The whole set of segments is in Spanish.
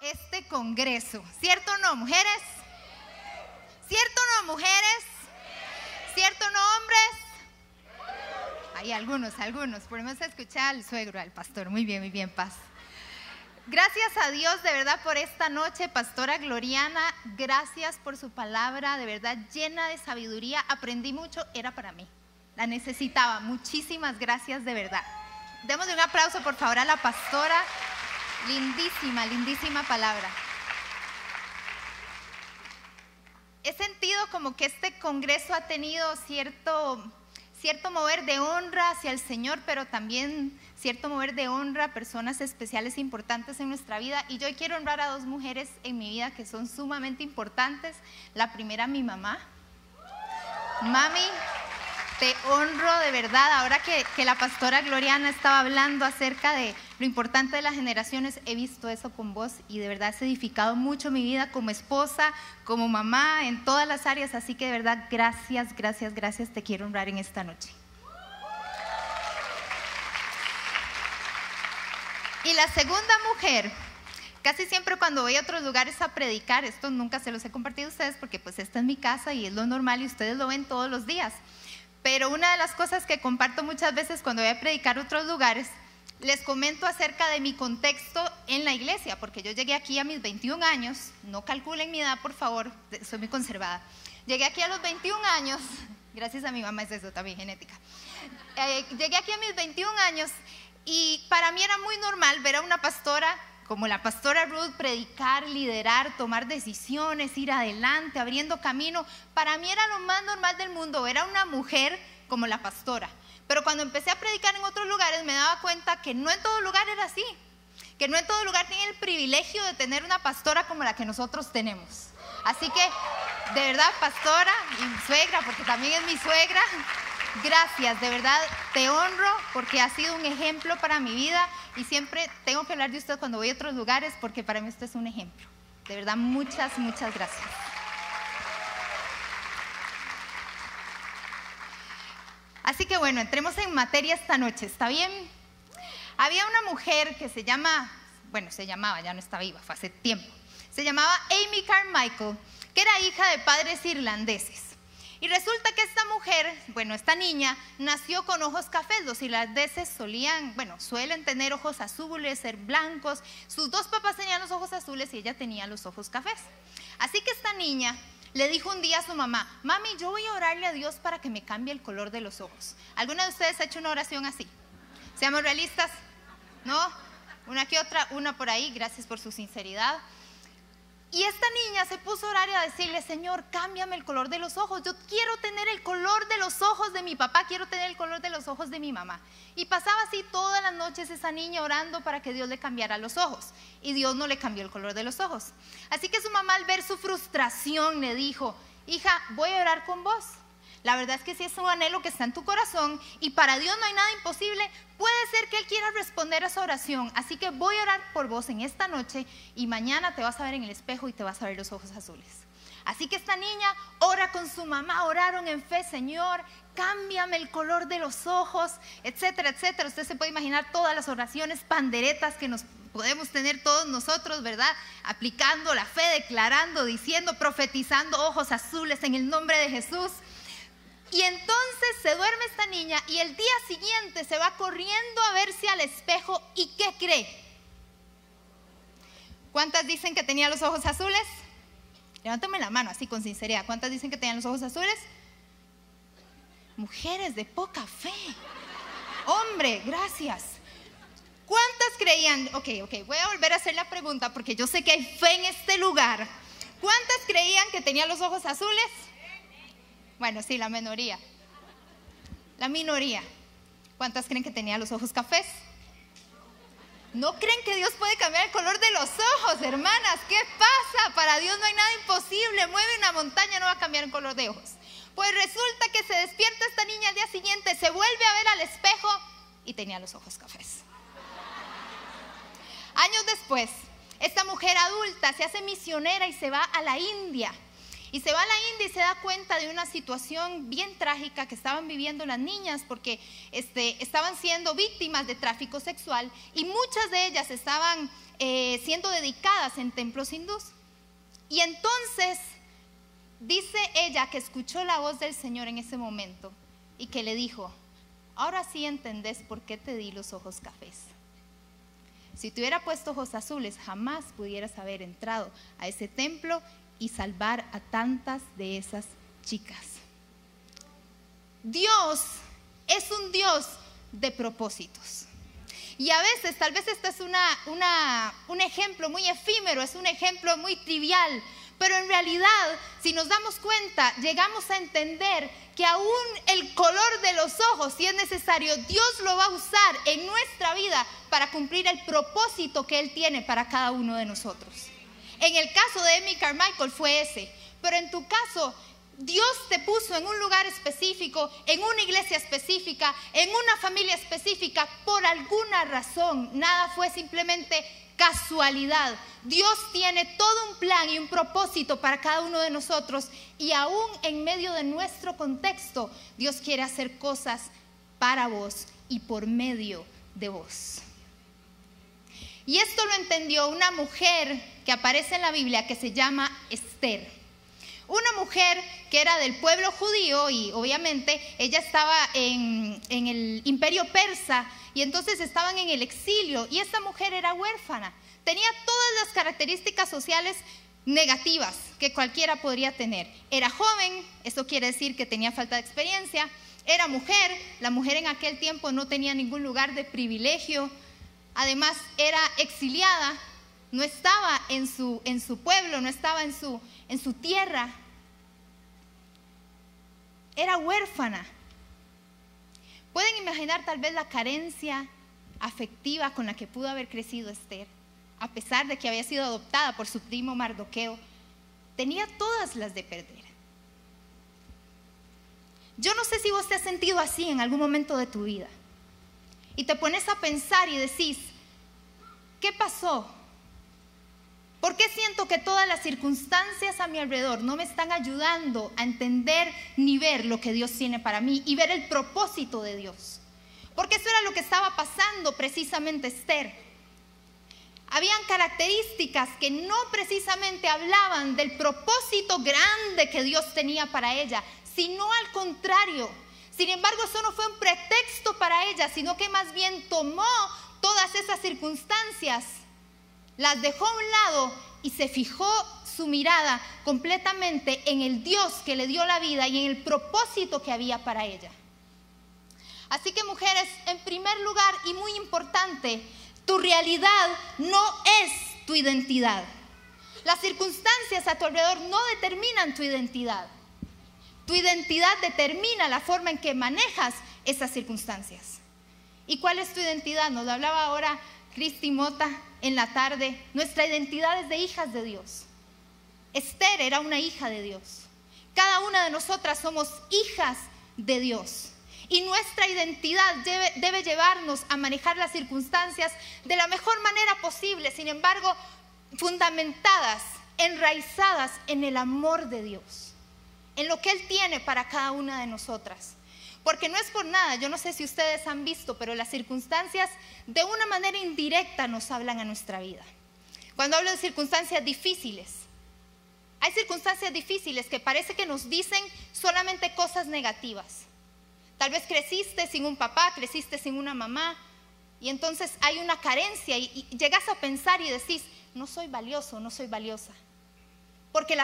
este congreso. ¿Cierto o no, mujeres? ¿Cierto o no, mujeres? ¿Cierto o no, hombres? Hay algunos, algunos. Podemos escuchar al suegro, al pastor. Muy bien, muy bien, paz. Gracias a Dios de verdad por esta noche, Pastora Gloriana. Gracias por su palabra, de verdad llena de sabiduría. Aprendí mucho, era para mí. La necesitaba. Muchísimas gracias de verdad. Démosle un aplauso por favor a la pastora. Lindísima, lindísima palabra. He sentido como que este congreso ha tenido cierto, cierto mover de honra hacia el Señor, pero también cierto mover de honra a personas especiales e importantes en nuestra vida. Y yo quiero honrar a dos mujeres en mi vida que son sumamente importantes. La primera, mi mamá. Mami, te honro de verdad. Ahora que, que, la pastora Gloriana estaba hablando acerca de lo importante de las generaciones, he visto eso con vos y de verdad has edificado mucho mi vida como esposa, como mamá, en todas las áreas. Así que de verdad, gracias, gracias, gracias. Te quiero honrar en esta noche. Y la segunda mujer, casi siempre cuando voy a otros lugares a predicar, esto nunca se los he compartido a ustedes porque pues esta es mi casa y es lo normal y ustedes lo ven todos los días. Pero una de las cosas que comparto muchas veces cuando voy a predicar a otros lugares, les comento acerca de mi contexto en la iglesia, porque yo llegué aquí a mis 21 años, no calculen mi edad por favor, soy muy conservada. Llegué aquí a los 21 años, gracias a mi mamá es eso también genética. Eh, llegué aquí a mis 21 años y para mí era muy normal ver a una pastora como la pastora Ruth, predicar, liderar, tomar decisiones, ir adelante, abriendo camino. Para mí era lo más normal del mundo, era una mujer como la pastora. Pero cuando empecé a predicar en otros lugares me daba cuenta que no en todo lugar era así, que no en todo lugar tenía el privilegio de tener una pastora como la que nosotros tenemos. Así que, de verdad, pastora y suegra, porque también es mi suegra, Gracias, de verdad te honro porque ha sido un ejemplo para mi vida y siempre tengo que hablar de usted cuando voy a otros lugares porque para mí usted es un ejemplo. De verdad, muchas, muchas gracias. Así que bueno, entremos en materia esta noche, ¿está bien? Había una mujer que se llama, bueno, se llamaba, ya no está viva, fue hace tiempo, se llamaba Amy Carmichael, que era hija de padres irlandeses. Y resulta que esta mujer, bueno, esta niña, nació con ojos cafés. Los irlandeses solían, bueno, suelen tener ojos azules, ser blancos. Sus dos papás tenían los ojos azules y ella tenía los ojos cafés. Así que esta niña le dijo un día a su mamá, mami, yo voy a orarle a Dios para que me cambie el color de los ojos. ¿Alguna de ustedes ha hecho una oración así? Seamos realistas, ¿no? Una que otra, una por ahí, gracias por su sinceridad. Y esta niña se puso a orar y a decirle, Señor, cámbiame el color de los ojos. Yo quiero tener el color de los ojos de mi papá, quiero tener el color de los ojos de mi mamá. Y pasaba así todas las noches esa niña orando para que Dios le cambiara los ojos. Y Dios no le cambió el color de los ojos. Así que su mamá al ver su frustración le dijo, hija, voy a orar con vos. La verdad es que si es un anhelo que está en tu corazón y para Dios no hay nada imposible, puede ser que Él quiera responder a esa oración. Así que voy a orar por vos en esta noche y mañana te vas a ver en el espejo y te vas a ver los ojos azules. Así que esta niña ora con su mamá, oraron en fe, Señor, cámbiame el color de los ojos, etcétera, etcétera. Usted se puede imaginar todas las oraciones panderetas que nos podemos tener todos nosotros, ¿verdad? Aplicando la fe, declarando, diciendo, profetizando ojos azules en el nombre de Jesús. Y entonces se duerme esta niña y el día siguiente se va corriendo a verse al espejo y ¿qué cree? ¿Cuántas dicen que tenía los ojos azules? Levántame la mano así con sinceridad. ¿Cuántas dicen que tenían los ojos azules? Mujeres de poca fe. Hombre, gracias. ¿Cuántas creían? Ok, ok, voy a volver a hacer la pregunta porque yo sé que hay fe en este lugar. ¿Cuántas creían que tenía los ojos azules? Bueno, sí, la minoría. La minoría. ¿Cuántas creen que tenía los ojos cafés? ¿No creen que Dios puede cambiar el color de los ojos, hermanas? ¿Qué pasa? Para Dios no hay nada imposible. Mueve una montaña, no va a cambiar el color de ojos. Pues resulta que se despierta esta niña al día siguiente, se vuelve a ver al espejo y tenía los ojos cafés. Años después, esta mujer adulta se hace misionera y se va a la India Y se va a la India y se da cuenta de una situación bien trágica que estaban viviendo las niñas porque este, estaban siendo víctimas de tráfico sexual y muchas de ellas estaban eh, siendo dedicadas en templos hindús. Y entonces dice ella que escuchó la voz del Señor en ese momento y que le dijo, ahora sí entendés por qué te di los ojos cafés. Si te hubiera puesto ojos azules, jamás pudieras haber entrado a ese templo y salvar a tantas de esas chicas. Dios es un Dios de propósitos. Y a veces, tal vez este es un ejemplo muy efímero, es un ejemplo muy trivial, pero en realidad, si nos damos cuenta, llegamos a entender que aún el color de los ojos, si es necesario, Dios lo va a usar en nuestra vida para cumplir el propósito que Él tiene para cada uno de nosotros. En el caso de Amy Carmichael fue ese, pero en tu caso, Dios te puso en un lugar específico, en una iglesia específica, en una familia específica, por alguna razón. Nada fue simplemente casualidad. Dios tiene todo un plan y un propósito para cada uno de nosotros y aún en medio de nuestro contexto, Dios quiere hacer cosas para vos y por medio de vos. Y esto lo entendió una mujer aparece en la Biblia que se llama Esther. Una mujer que era del pueblo judío y obviamente ella estaba en, en el imperio persa y entonces estaban en el exilio y esta mujer era huérfana. Tenía todas las características sociales negativas que cualquiera podría tener. Era joven, eso quiere decir que tenía falta de experiencia. Era mujer, la mujer en aquel tiempo no tenía ningún lugar de privilegio. Además, era exiliada, no estaba en su, en su pueblo, no estaba en su, en su tierra. Era huérfana. Pueden imaginar tal vez la carencia afectiva con la que pudo haber crecido Esther, a pesar de que había sido adoptada por su primo Mardoqueo, tenía todas las de perder. Yo no sé si vos te has sentido así en algún momento de tu vida. Y te pones a pensar y decís, ¿qué pasó? ¿Por qué siento que todas las circunstancias a mi alrededor no me están ayudando a entender ni ver lo que Dios tiene para mí y ver el propósito de Dios? Porque eso era lo que estaba pasando precisamente Esther. Habían características que no precisamente hablaban del propósito grande que Dios tenía para ella, sino al contrario. Sin embargo, eso no fue un pretexto para ella, sino que más bien tomó todas esas circunstancias las dejó a un lado y se fijó su mirada completamente en el Dios que le dio la vida y en el propósito que había para ella. Así que mujeres, en primer lugar y muy importante, tu realidad no es tu identidad. Las circunstancias a tu alrededor no determinan tu identidad. Tu identidad determina la forma en que manejas esas circunstancias. ¿Y cuál es tu identidad? Nos hablaba ahora Cristi Mota en la tarde, nuestra identidad es de hijas de Dios. Esther era una hija de Dios. Cada una de nosotras somos hijas de Dios. Y nuestra identidad debe, llevarnos a manejar las circunstancias de la mejor manera posible, sin embargo, fundamentadas, enraizadas en el amor de Dios, en lo que Él tiene para cada una de nosotras. Porque no es por nada, yo no sé si ustedes han visto, pero las circunstancias de una manera indirecta nos hablan a nuestra vida. Cuando hablo de circunstancias difíciles, hay circunstancias difíciles que parece que nos dicen solamente cosas negativas. Tal vez creciste sin un papá, creciste sin una mamá, y entonces hay una carencia y, llegas a pensar y decís, no soy valioso, no soy valiosa. ¿Por qué?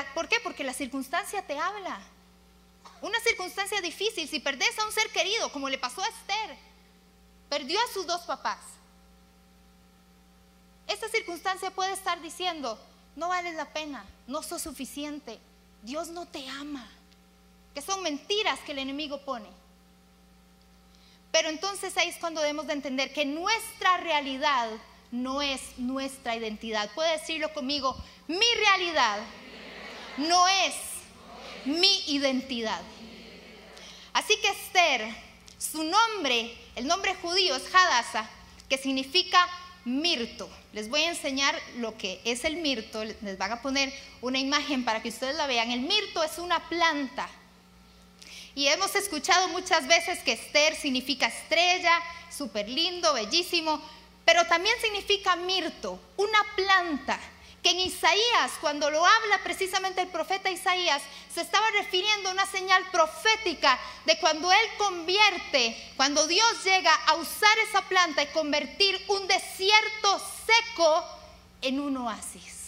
Porque la circunstancia te habla. Una circunstancia difícil, si perdés a un ser querido, como le pasó a Esther, perdió a sus dos papás. Esta circunstancia puede estar diciendo, no vales la pena, no sos suficiente, Dios no te ama, que son mentiras que el enemigo pone. Pero entonces ahí es cuando debemos de entender que nuestra realidad no es nuestra identidad. Puede decirlo conmigo, mi realidad no es mi identidad. Así que Esther, su nombre, el nombre judío es Hadassah, que significa mirto. Les voy a enseñar lo que es el mirto. Les van a poner una imagen para que ustedes la vean. El mirto es una planta. Y hemos escuchado muchas veces que Esther significa estrella, súper lindo, bellísimo, pero también significa mirto, una planta que en Isaías, cuando lo habla precisamente el profeta Isaías, se estaba refiriendo a una señal profética de cuando Él convierte, cuando Dios llega a usar esa planta y convertir un desierto seco en un oasis.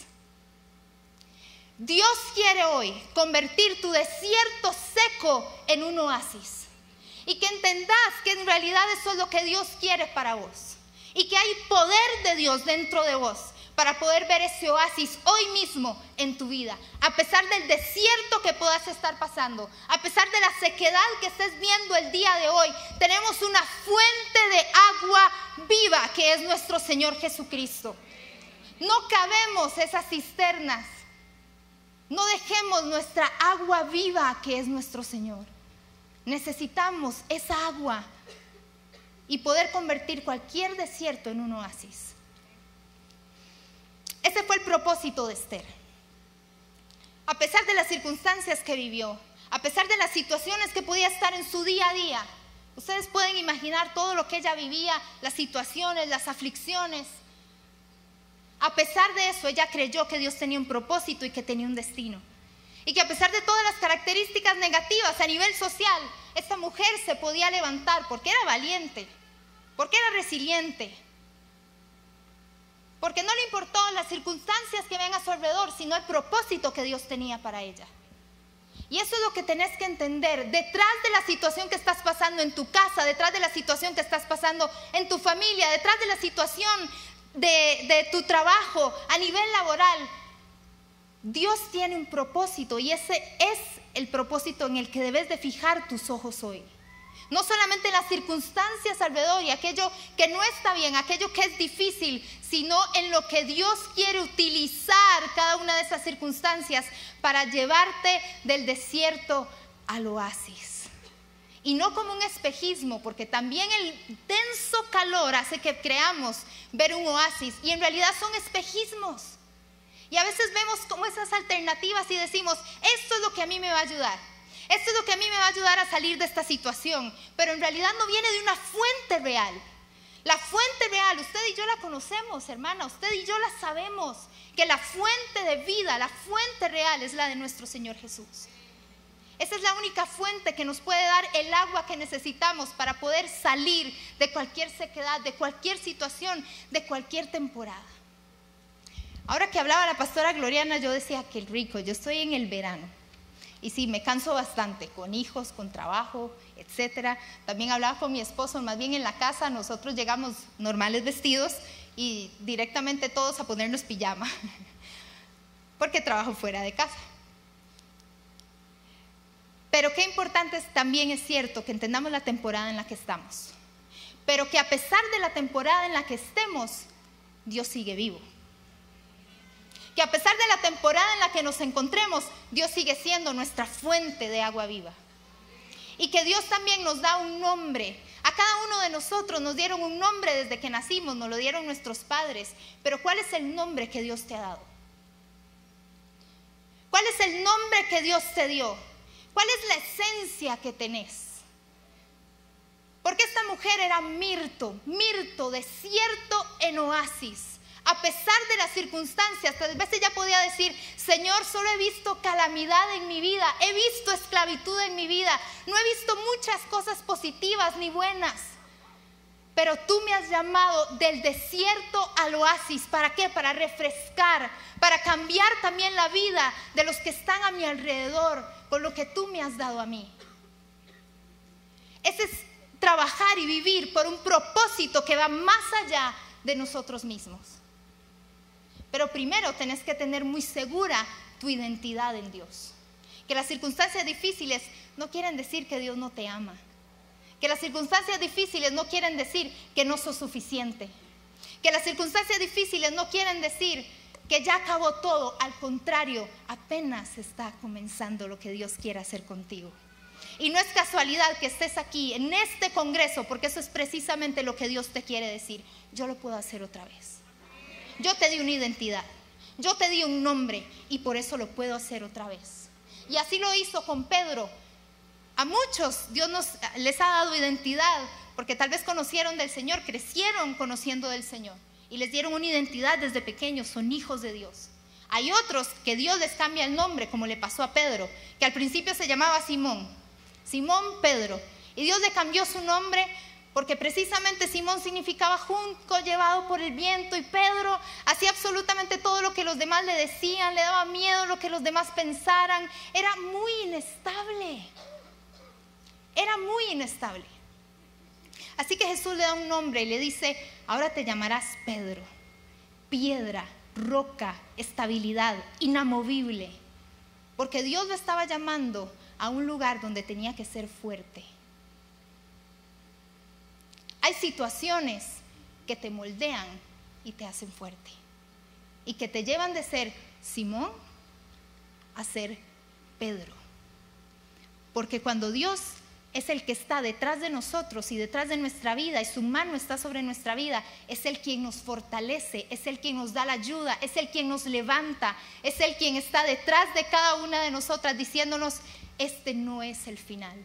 Dios quiere hoy convertir tu desierto seco en un oasis. Y que entendás que en realidad eso es lo que Dios quiere para vos. Y que hay poder de Dios dentro de vos para poder ver ese oasis hoy mismo en tu vida. A pesar del desierto que puedas estar pasando, a pesar de la sequedad que estés viendo el día de hoy, tenemos una fuente de agua viva que es nuestro Señor Jesucristo. No cabemos esas cisternas. No dejemos nuestra agua viva que es nuestro Señor. Necesitamos esa agua y poder convertir cualquier desierto en un oasis. Ese fue el propósito de Esther. A pesar de las circunstancias que vivió, a pesar de las situaciones que podía estar en su día a día, ustedes pueden imaginar todo lo que ella vivía, las situaciones, las aflicciones. A pesar de eso, ella creyó que Dios tenía un propósito y que tenía un destino. Y que a pesar de todas las características negativas a nivel social, esta mujer se podía levantar porque era valiente, porque era resiliente, porque no le importó las circunstancias que ven a su alrededor, sino el propósito que Dios tenía para ella. Y eso es lo que tenés que entender. Detrás de la situación que estás pasando en tu casa, detrás de la situación que estás pasando en tu familia, detrás de la situación de, de tu trabajo a nivel laboral, Dios tiene un propósito y ese es el propósito en el que debes de fijar tus ojos hoy. No solamente en las circunstancias alrededor y aquello que no está bien, aquello que es difícil, sino en lo que Dios quiere utilizar cada una de esas circunstancias para llevarte del desierto al oasis. Y no como un espejismo, porque también el denso calor hace que creamos ver un oasis y en realidad son espejismos. Y a veces vemos como esas alternativas y decimos, esto es lo que a mí me va a ayudar. Esto es lo que a mí me va a ayudar a salir de esta situación, pero en realidad no viene de una fuente real. La fuente real, usted y yo la conocemos, hermana, usted y yo la sabemos, que la fuente de vida, la fuente real es la de nuestro Señor Jesús. Esa es la única fuente que nos puede dar el agua que necesitamos para poder salir de cualquier sequedad, de cualquier situación, de cualquier temporada. Ahora que hablaba la pastora Gloriana, yo decía que rico, yo estoy en el verano. Y sí, me canso bastante, con hijos, con trabajo, etc. También hablaba con mi esposo, más bien en la casa nosotros llegamos normales vestidos y directamente todos a ponernos pijama, porque trabajo fuera de casa. Pero qué importante es, también es cierto que entendamos la temporada en la que estamos. Pero que a pesar de la temporada en la que estemos, Dios sigue vivo que a pesar de la temporada en la que nos encontremos, Dios sigue siendo nuestra fuente de agua viva. Y que Dios también nos da un nombre. A cada uno de nosotros nos dieron un nombre desde que nacimos, nos lo dieron nuestros padres. Pero ¿cuál es el nombre que Dios te ha dado? ¿Cuál es el nombre que Dios te dio? ¿Cuál es la esencia que tenés? Porque esta mujer era Mirto, Mirto, desierto en oasis a pesar de las circunstancias, tal vez ella podía decir, Señor, solo he visto calamidad en mi vida, he visto esclavitud en mi vida, no he visto muchas cosas positivas ni buenas. Pero tú me has llamado del desierto al oasis. ¿Para qué? Para refrescar, para cambiar también la vida de los que están a mi alrededor con lo que tú me has dado a mí. Ese es trabajar y vivir por un propósito que va más allá de nosotros mismos. Pero primero tenés que tener muy segura tu identidad en Dios. Que las circunstancias difíciles no quieren decir que Dios no te ama. Que las circunstancias difíciles no quieren decir que no sos suficiente. Que las circunstancias difíciles no quieren decir que ya acabó todo. Al contrario, apenas está comenzando lo que Dios quiere hacer contigo. Y no es casualidad que estés aquí en este congreso, porque eso es precisamente lo que Dios te quiere decir. Yo lo puedo hacer otra vez. Yo te di una identidad, yo te di un nombre y por eso lo puedo hacer otra vez. Y así lo hizo con Pedro. A muchos Dios les ha dado identidad, porque tal vez conocieron del Señor, crecieron conociendo del Señor y les dieron una identidad desde pequeños, son hijos de Dios. Hay otros que Dios les cambia el nombre, como le pasó a Pedro, que al principio se llamaba Simón, Simón Pedro, y Dios le cambió su nombre porque precisamente Simón significaba junco, llevado por el viento, y Pedro hacía absolutamente todo lo que los demás le decían, le daba miedo lo que los demás pensaran, era muy inestable, era muy inestable. Así que Jesús le da un nombre y le dice, ahora te llamarás Pedro, piedra roca, estabilidad, inamovible. Porque Dios lo estaba llamando a un lugar donde tenía que ser fuerte. Hay situaciones que te moldean y te hacen fuerte. Y que te llevan de ser Simón a ser Pedro. Porque cuando Dios es el que está detrás de nosotros y detrás de nuestra vida y su mano está sobre nuestra vida, es el quien nos fortalece, es el quien nos da la ayuda, es el quien nos levanta, es el quien está detrás de cada una de nosotras diciéndonos, este no es el final.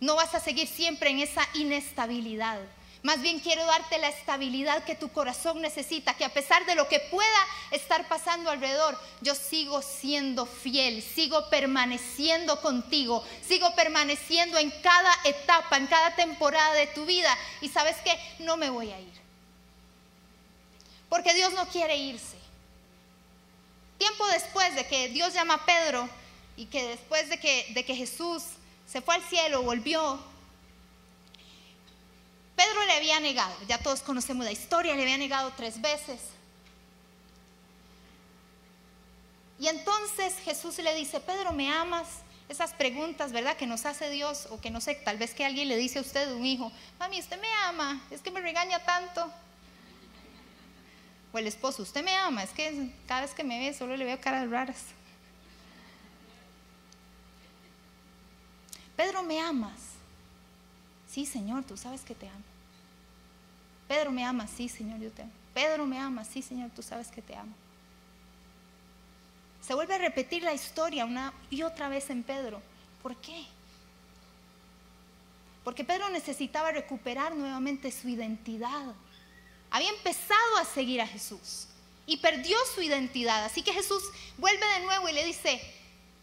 No vas a seguir siempre en esa inestabilidad. Más bien quiero darte la estabilidad que tu corazón necesita, que a pesar de lo que pueda estar pasando alrededor, yo sigo siendo fiel, sigo permaneciendo contigo, sigo permaneciendo en cada etapa, en cada temporada de tu vida. Y sabes que no me voy a ir. Porque Dios no quiere irse. Tiempo después de que Dios llama a Pedro y que después de que, de que Jesús se fue al cielo, volvió, Pedro le había negado, ya todos conocemos la historia, le había negado tres veces. Y entonces Jesús le dice, Pedro, ¿me amas? Esas preguntas, ¿verdad? Que nos hace Dios, o que no sé, tal vez que alguien le dice a usted, un hijo, mami, usted me ama, es que me regaña tanto. O el esposo, usted me ama, es que cada vez que me ve solo le veo caras raras. Pedro, ¿me amas? Sí, Señor, tú sabes que te amo. Pedro me ama, sí, Señor, yo te amo. Pedro me ama, sí, Señor, tú sabes que te amo. Se vuelve a repetir la historia una y otra vez en Pedro. ¿Por qué? Porque Pedro necesitaba recuperar nuevamente su identidad. Había empezado a seguir a Jesús y perdió su identidad. Así que Jesús vuelve de nuevo y le dice,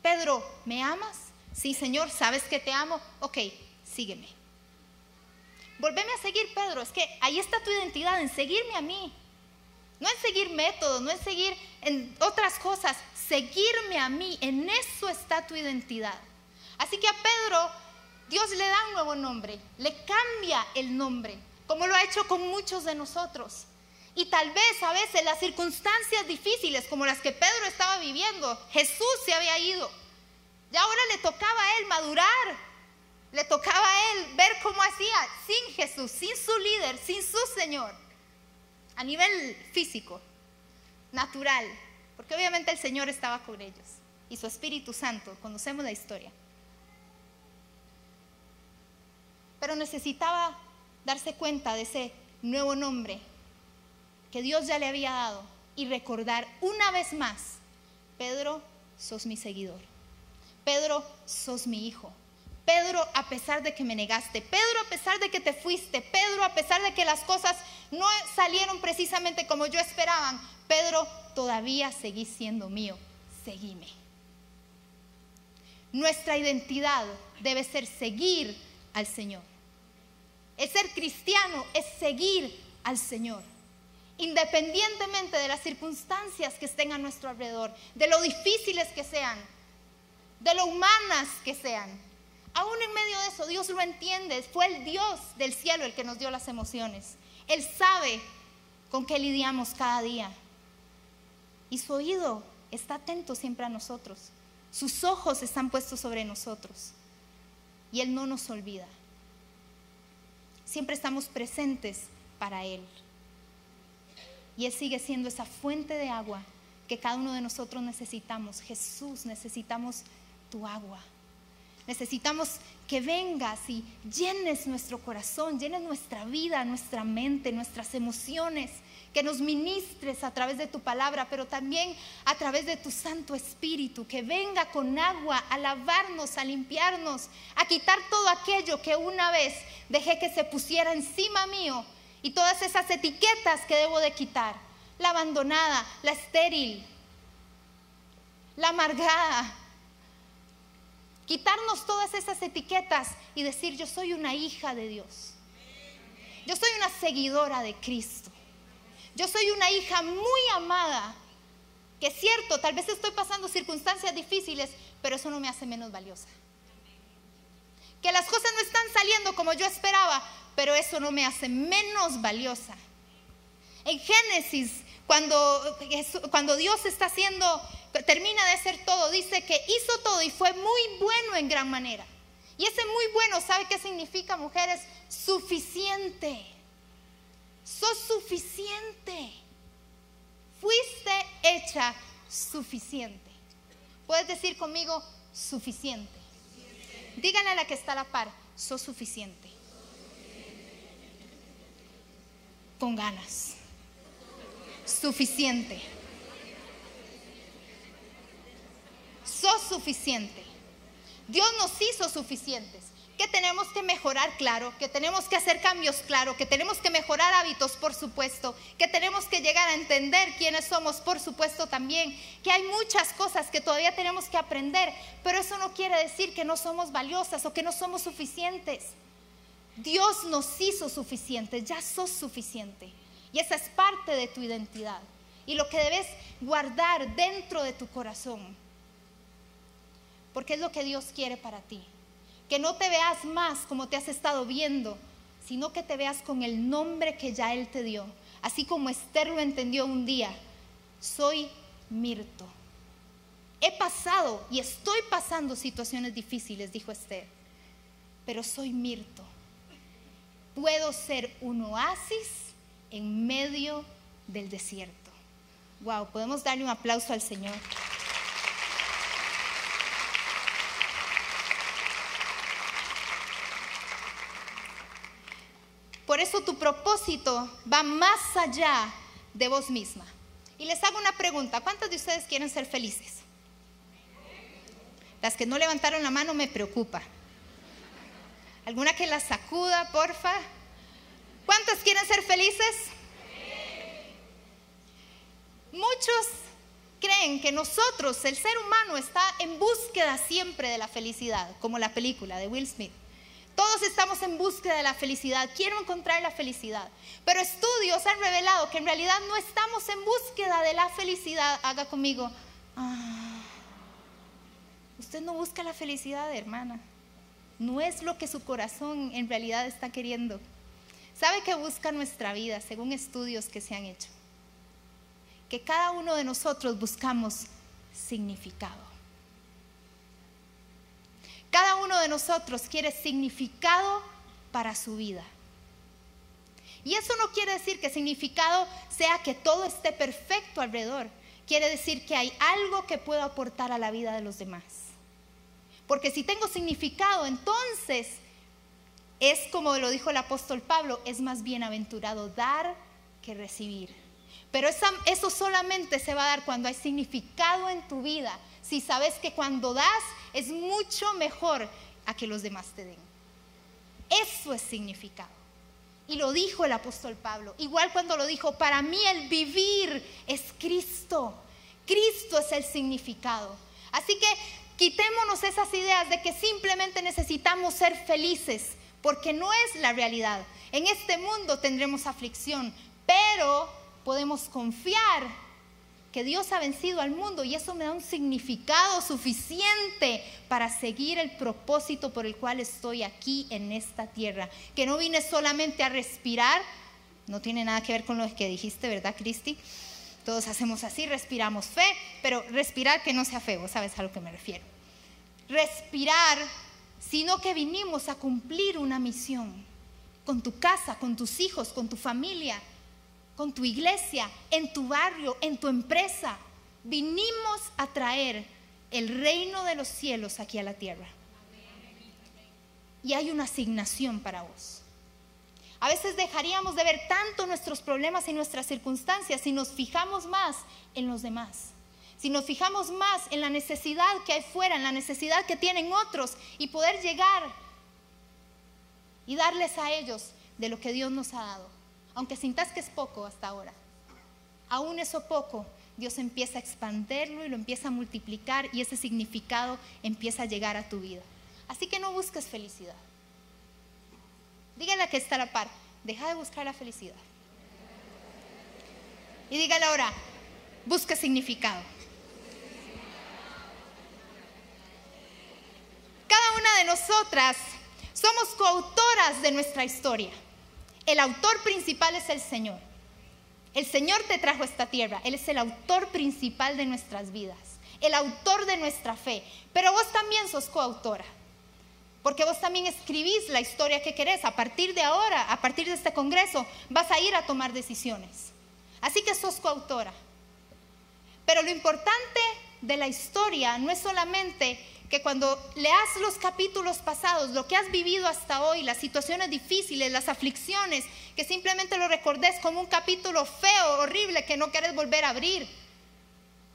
Pedro, ¿me amas? Sí, Señor, sabes que te amo. Ok, sígueme. Volveme a seguir, Pedro. Es que ahí está tu identidad, en seguirme a mí. No en seguir métodos, no en seguir en otras cosas. Seguirme a mí, en eso está tu identidad. Así que a Pedro Dios le da un nuevo nombre, le cambia el nombre, como lo ha hecho con muchos de nosotros. Y tal vez a veces las circunstancias difíciles como las que Pedro estaba viviendo, Jesús se había ido. Y ahora le tocaba a él madurar, le tocaba a él ver cómo hacía sin Jesús, sin su líder, sin su Señor, a nivel físico, natural, porque obviamente el Señor estaba con ellos y su Espíritu Santo, conocemos la historia. Pero necesitaba darse cuenta de ese nuevo nombre que Dios ya le había dado y recordar una vez más, Pedro, sos mi seguidor. Pedro, sos mi hijo. Pedro, a pesar de que me negaste, Pedro, a pesar de que te fuiste, Pedro, a pesar de que las cosas no salieron precisamente como yo esperaban, Pedro, todavía seguí siendo mío, seguime. Nuestra identidad debe ser seguir al Señor. El ser cristiano es seguir al Señor, independientemente de las circunstancias que estén a nuestro alrededor, de lo difíciles que sean, de lo humanas que sean. Aún en medio de eso, Dios lo entiende. Fue el Dios del cielo el que nos dio las emociones. Él sabe con qué lidiamos cada día. Y su oído está atento siempre a nosotros. Sus ojos están puestos sobre nosotros. Y Él no nos olvida. Siempre estamos presentes para Él. Y Él sigue siendo esa fuente de agua que cada uno de nosotros necesitamos. Jesús, necesitamos tu agua. Necesitamos que vengas y llenes nuestro corazón, llenes nuestra vida, nuestra mente, nuestras emociones, que nos ministres a través de tu palabra, pero también a través de tu Santo Espíritu, que venga con agua a lavarnos, a limpiarnos, a quitar todo aquello que una vez dejé que se pusiera encima mío y todas esas etiquetas que debo de quitar, la abandonada, la estéril, la amargada. Quitarnos todas esas etiquetas y decir, yo soy una hija de Dios. Yo soy una seguidora de Cristo. Yo soy una hija muy amada, que es cierto, tal vez estoy pasando circunstancias difíciles, pero eso no me hace menos valiosa. Que las cosas no están saliendo como yo esperaba, pero eso no me hace menos valiosa. En Génesis, cuando, cuando Dios está haciendo, termina de hacer todo, dice que hizo todo y fue muy bueno en gran manera. Y ese muy bueno, ¿sabe qué significa, mujeres? Suficiente. Sos suficiente. Fuiste hecha suficiente. Puedes decir conmigo, suficiente. Díganle a la que está a la par, sos suficiente. Con ganas. Suficiente. Sos suficiente. Dios nos hizo suficientes que tenemos que mejorar, claro, que tenemos que hacer cambios, claro, que tenemos que mejorar hábitos, por supuesto, que tenemos que llegar a entender quiénes somos, por supuesto también, que hay muchas cosas que todavía tenemos que aprender, pero eso no quiere decir que no somos valiosas o que no somos suficientes. Dios nos hizo suficientes, ya sos suficiente. Y esa es parte de tu identidad. Y lo que debes guardar dentro de tu corazón. Porque es lo que Dios quiere para ti que no te veas más como te has estado viendo, sino que te veas con el nombre que ya Él te dio. Así como Esther lo entendió un día, soy Mirto. He pasado y estoy pasando situaciones difíciles, dijo Esther, pero soy Mirto. Puedo ser un oasis en medio del desierto. Wow, podemos darle un aplauso al Señor. Por eso tu propósito va más allá de vos misma. Y les hago una pregunta, ¿cuántos de ustedes quieren ser felices? Las que no levantaron la mano me preocupa. ¿Alguna que la sacuda, porfa? ¿Cuántos quieren ser felices? Muchos creen que nosotros, el ser humano, está en búsqueda siempre de la felicidad, como la película de Will Smith. Todos estamos en búsqueda de la felicidad, quiero encontrar la felicidad. Pero estudios han revelado que en realidad no estamos en búsqueda de la felicidad. Haga conmigo. Ah, usted no busca la felicidad, hermana. No es lo que su corazón en realidad está queriendo. ¿Sabe qué busca nuestra vida según estudios que se han hecho? Que cada uno de nosotros buscamos significado. Cada uno de nosotros quiere significado para su vida. Y eso no quiere decir que significado sea que todo esté perfecto alrededor. Quiere decir que hay algo que puedo aportar a la vida de los demás. Porque si tengo significado, entonces es como lo dijo el apóstol Pablo, es más bienaventurado dar que recibir. Pero eso solamente se va a dar cuando hay significado en tu vida. Si sabes que cuando das es mucho mejor a que los demás te den. Eso es significado. Y lo dijo el apóstol Pablo. Igual cuando lo dijo, para mí el vivir es Cristo. Cristo es el significado. Así que quitémonos esas ideas de que simplemente necesitamos ser felices, porque no es la realidad. En este mundo tendremos aflicción, pero podemos confiar que Dios ha vencido al mundo y eso me da un significado suficiente para seguir el propósito por el cual estoy aquí en esta tierra. Que no vine solamente a respirar, no tiene nada que ver con lo que dijiste, ¿verdad, Cristi? Todos hacemos así, respiramos fe, pero respirar que no sea feo, ¿sabes a lo que me refiero? Respirar, sino que vinimos a cumplir una misión con tu casa, con tus hijos, con tu familia, con tu iglesia, en tu barrio, en tu empresa. Vinimos a traer el reino de los cielos aquí a la tierra. y hay una asignación para vos. A veces dejaríamos de ver tanto nuestros problemas y nuestras circunstancias si nos fijamos más en los demás. Si nos fijamos más en la necesidad que hay fuera, en la necesidad que tienen otros y poder llegar y darles a ellos de lo que Dios nos ha dado. Aunque sintas que es poco hasta ahora. Aún eso poco, Dios empieza a expanderlo y lo empieza a multiplicar y ese significado empieza a llegar a tu vida. Así que no busques felicidad. Dígale que está a la par, deja de buscar la felicidad. Y dígale ahora, busca significado. Cada una de nosotras somos coautoras de nuestra historia. El autor principal es el Señor. El Señor te trajo a esta tierra. Él es el autor principal de nuestras vidas. El autor de nuestra fe. Pero vos también sos coautora. Porque vos también escribís la historia que querés. A partir de ahora, a partir de este congreso, vas a ir a tomar decisiones. Así que sos coautora. Pero lo importante de la historia no es solamente que cuando leas los capítulos pasados, lo que has vivido hasta hoy, las situaciones difíciles, las aflicciones, que simplemente lo recordes como un capítulo feo, horrible, que no quieres volver a abrir.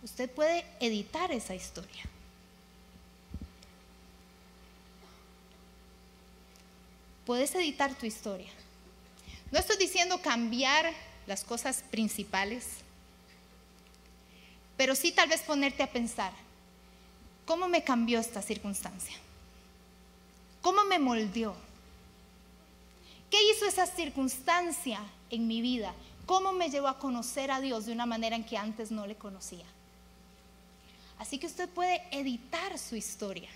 Usted puede editar esa historia. puedes editar tu historia. No estoy diciendo cambiar las cosas principales, pero sí tal vez ponerte a pensar, ¿cómo me cambió esta circunstancia? ¿Cómo me moldeó? ¿Qué hizo esa circunstancia en mi vida? ¿Cómo me llevó a conocer a Dios de una manera en que antes no le conocía? Así que usted puede editar su historia.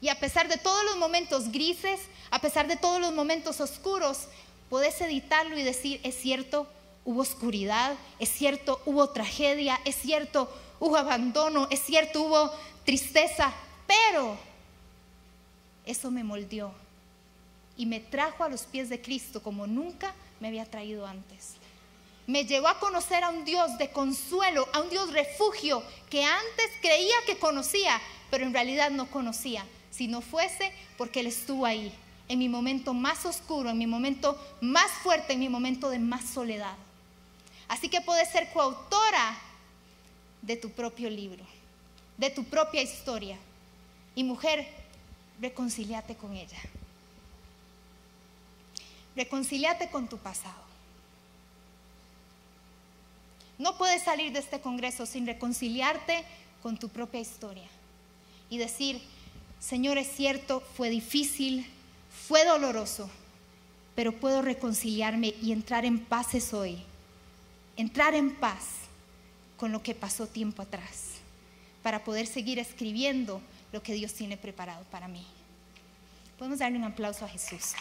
Y a pesar de todos los momentos grises, a pesar de todos los momentos oscuros, puedes editarlo y decir, es cierto, hubo oscuridad, es cierto, hubo tragedia, es cierto, hubo abandono, es cierto, hubo tristeza, pero eso me moldeó y me trajo a los pies de Cristo como nunca me había traído antes. Me llevó a conocer a un Dios de consuelo, a un Dios refugio que antes creía que conocía, pero en realidad no conocía si no fuese porque Él estuvo ahí, en mi momento más oscuro, en mi momento más fuerte, en mi momento de más soledad. Así que puedes ser coautora de tu propio libro, de tu propia historia. Y mujer, reconciliate con ella. Reconciliate con tu pasado. No puedes salir de este congreso sin reconciliarte con tu propia historia y decir, Señor, es cierto, fue difícil, fue doloroso, pero puedo reconciliarme y entrar en paz hoy. Entrar en paz con lo que pasó tiempo atrás, para poder seguir escribiendo lo que Dios tiene preparado para mí. Podemos darle un aplauso a Jesús.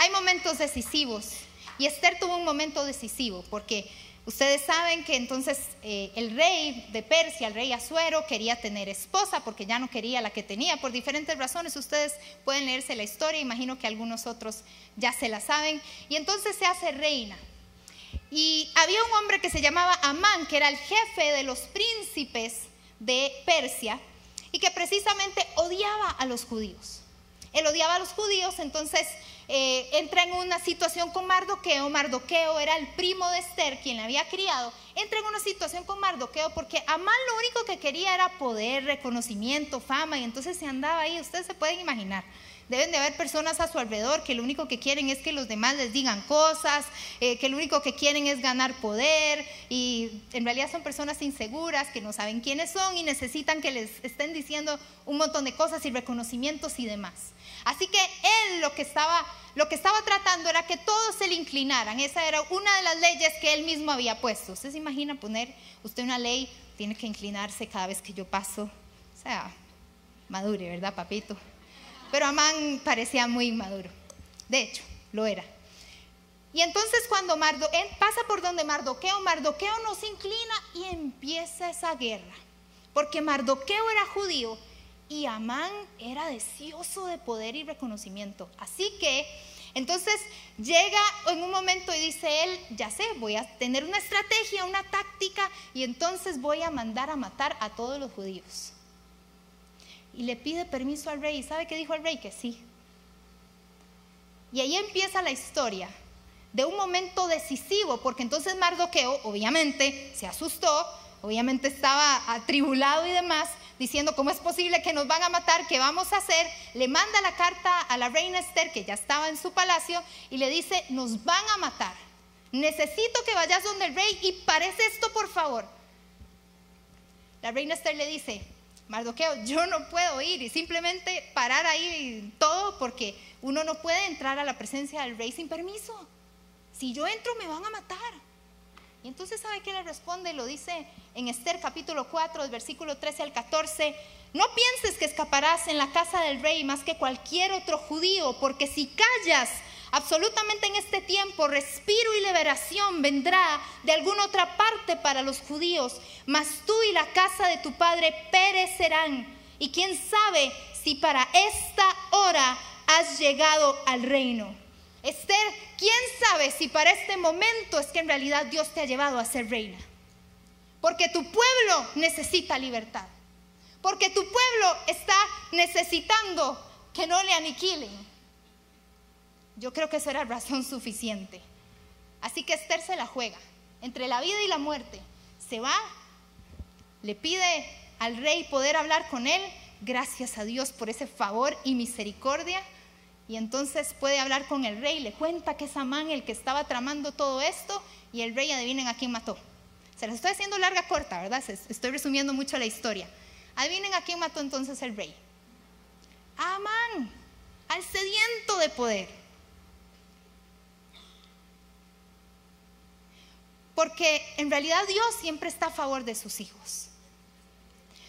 Hay momentos decisivos y Esther tuvo un momento decisivo porque Ustedes saben que entonces eh, el rey de Persia, el rey Asuero, quería tener esposa porque ya no quería la que tenía por diferentes razones. Ustedes pueden leerse la historia, imagino que algunos otros ya se la saben. Y entonces se hace reina. Y había un hombre que se llamaba Amán, que era el jefe de los príncipes de Persia y que precisamente odiaba a los judíos. Él odiaba a los judíos, entonces eh, entra en una situación con Mardoqueo. Mardoqueo era el primo de Esther, quien la había criado. Entra en una situación con Mardoqueo porque Amán lo único que quería era poder, reconocimiento, fama, y entonces se andaba ahí. Ustedes se pueden imaginar. Deben de haber personas a su alrededor que lo único que quieren es que los demás les digan cosas, eh, que lo único que quieren es ganar poder y en realidad son personas inseguras que no saben quiénes son y necesitan que les estén diciendo un montón de cosas y reconocimientos y demás. Así que él lo que estaba, tratando era que todos se le inclinaran. Esa era una de las leyes que él mismo había puesto. ¿Usted se imagina poner usted una ley, tiene que inclinarse cada vez que yo paso? O sea, madure, ¿verdad, papito? Pero Amán parecía muy inmaduro. De hecho, lo era. Y entonces cuando Mardo, pasa por donde Mardoqueo, Mardoqueo no se inclina y empieza esa guerra. Porque Mardoqueo era judío y Amán era deseoso de poder y reconocimiento. Así que Entonces llega en un momento y dice él, ya sé, voy a tener una estrategia, una táctica, y entonces voy a mandar a matar a todos los judíos. Y le pide permiso al rey. ¿Y sabe qué dijo el rey? Que sí. Y ahí empieza la historia de un momento decisivo, porque entonces Mardoqueo obviamente se asustó, obviamente estaba atribulado y demás, diciendo, ¿cómo es posible que nos van a matar? ¿Qué vamos a hacer? Le manda la carta a la reina Esther, que ya estaba en su palacio, y le dice, nos van a matar. Necesito que vayas donde el rey y parece esto, por favor. La reina Esther le dice, Mardoqueo, yo no puedo ir y simplemente parar ahí todo porque uno no puede entrar a la presencia del rey sin permiso. Si yo entro me van a matar. Y entonces ¿sabe qué le responde? Lo dice en Esther capítulo 4, versículo 13 al 14. No pienses que escaparás en la casa del rey más que cualquier otro judío, porque si callas absolutamente en este tiempo, respiro y liberación vendrá de alguna otra parte para los judíos, mas tú y la casa de tu padre perecerán. Y quién sabe si para esta hora has llegado al reino. Esther, ¿quién sabe si para este momento es que en realidad Dios te ha llevado a ser reina? Porque tu pueblo necesita libertad. Porque tu pueblo está necesitando que no le aniquilen. Yo creo que eso era razón suficiente. Así que Esther se la juega entre la vida y la muerte. Se va, le pide al rey poder hablar con él. Gracias a Dios por ese favor y misericordia. Y entonces puede hablar con el rey, le cuenta que es Amán el que estaba tramando todo esto y el rey adivinen a quién mató. Se las estoy haciendo larga, corta, ¿verdad? Estoy resumiendo mucho la historia. Adivinen a quién mató entonces el rey. Amán, al sediento de poder. Porque en realidad Dios siempre está a favor de sus hijos.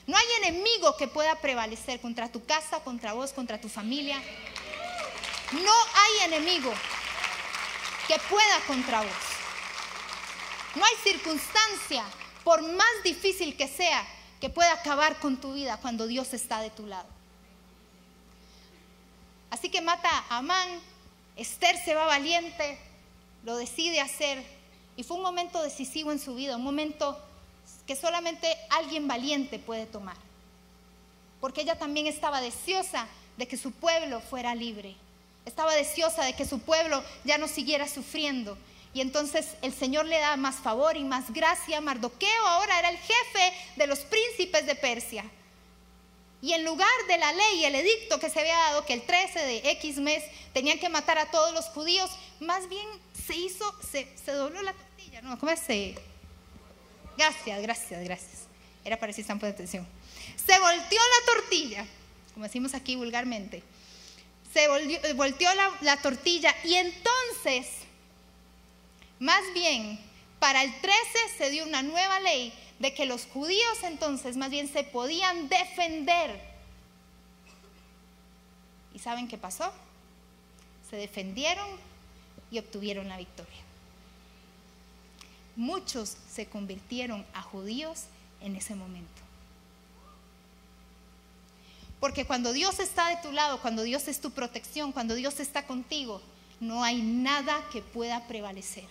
No hay enemigo que pueda prevalecer contra tu casa, contra vos, contra tu familia. No hay enemigo que pueda contra vos. No hay circunstancia, por más difícil que sea, que pueda acabar con tu vida cuando Dios está de tu lado. Así que mata a Amán, Esther se va valiente, lo decide hacer y fue un momento decisivo en su vida, un momento que solamente alguien valiente puede tomar. Porque ella también estaba deseosa de que su pueblo fuera libre. Estaba deseosa de que su pueblo ya no siguiera sufriendo. Y entonces el Señor le da más favor y más gracia. Mardoqueo ahora era el jefe de los príncipes de Persia. Y en lugar de la ley el edicto que se había dado, que el 13 de X mes tenían que matar a todos los judíos, más bien se hizo, se, dobló la tortilla, ¿no? ¿Cómo es? Gracias, gracias, gracias. Era para decir de atención. Se volteó la tortilla, como decimos aquí vulgarmente se volteó, la, tortilla y entonces, más bien, para el 13 se dio una nueva ley de que los judíos entonces más bien se podían defender. ¿Y saben qué pasó? Se defendieron y obtuvieron la victoria. Muchos se convirtieron a judíos en ese momento. Porque cuando Dios está de tu lado, cuando Dios es tu protección, cuando Dios está contigo, no hay nada que pueda prevalecer.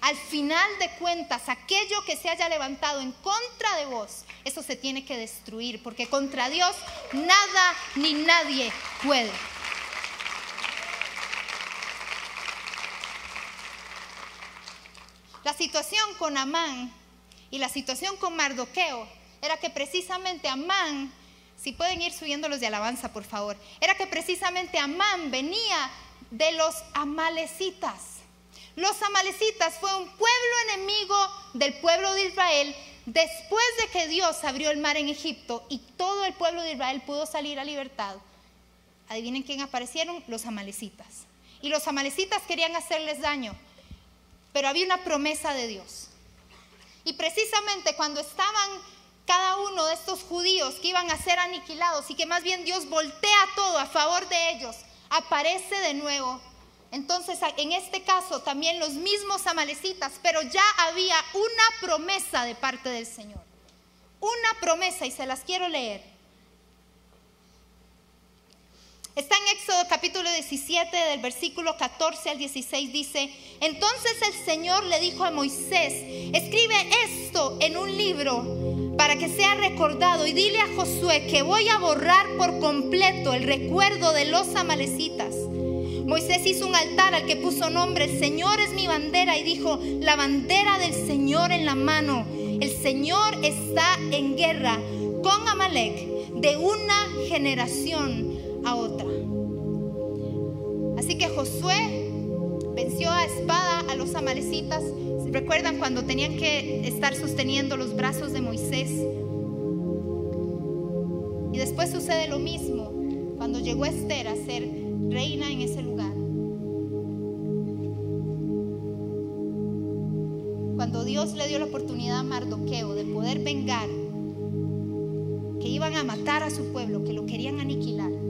Al final de cuentas, aquello que se haya levantado en contra de vos, eso se tiene que destruir, porque contra Dios nada ni nadie puede. La situación con Amán y la situación con Mardoqueo era que precisamente Amán si pueden ir subiendo los de alabanza, por favor. Era que precisamente Amán venía de los amalecitas. Los amalecitas fue un pueblo enemigo del pueblo de Israel después de que Dios abrió el mar en Egipto y todo el pueblo de Israel pudo salir a libertad. Adivinen quién aparecieron, los amalecitas. Y los amalecitas querían hacerles daño, pero había una promesa de Dios. Y precisamente cuando estaban cada uno de estos judíos que iban a ser aniquilados y que más bien Dios voltea todo a favor de ellos, aparece de nuevo. Entonces, en este caso, también los mismos amalecitas, pero ya había una promesa de parte del Señor. Una promesa, y se las quiero leer. Está en Éxodo capítulo 17 del versículo 14 al 16 dice, entonces el Señor le dijo a Moisés, escribe esto en un libro para que sea recordado y dile a Josué que voy a borrar por completo el recuerdo de los amalecitas. Moisés hizo un altar al que puso nombre, el Señor es mi bandera y dijo, la bandera del Señor en la mano. El Señor está en guerra con Amalek de una generación a otra. Así que Josué a espada a los amalecitas. ¿Recuerdan cuando tenían que estar sosteniendo los brazos de Moisés? Y después sucede lo mismo cuando llegó Esther a ser reina en ese lugar. Cuando Dios le dio la oportunidad a Mardoqueo de poder vengar que iban a matar a su pueblo, que lo querían aniquilar.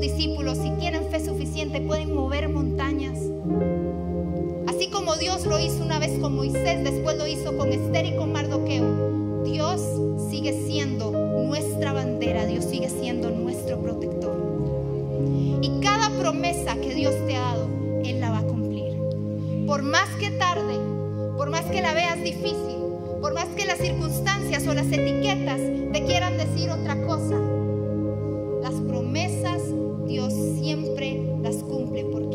Discípulos, si tienen fe suficiente pueden mover montañas. Así como Dios lo hizo una vez con Moisés, después lo hizo con Esther y con Mardoqueo. Dios sigue siendo nuestra bandera, Dios sigue siendo nuestro protector. Y cada promesa que Dios te ha dado, Él la va a cumplir. Por más que tarde, por más que la veas difícil, por más que las circunstancias o las etiquetas te quieran decir otra cosa, las promesas Dios siempre las cumple porque